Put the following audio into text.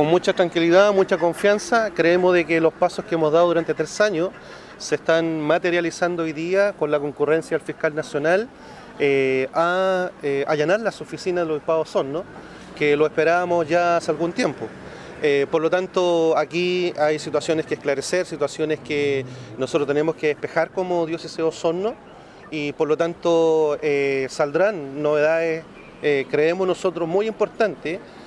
con mucha tranquilidad, mucha confianza. Creemos de que los pasos que hemos dado durante tres años se están materializando hoy día con la concurrencia del fiscal nacional eh, a eh, allanar las oficinas de los Estados Son, que lo esperábamos ya hace algún tiempo. Eh, por lo tanto, aquí hay situaciones que esclarecer, situaciones que nosotros tenemos que despejar como diócesis Osorno y por lo tanto eh, saldrán novedades, eh, creemos nosotros, muy importantes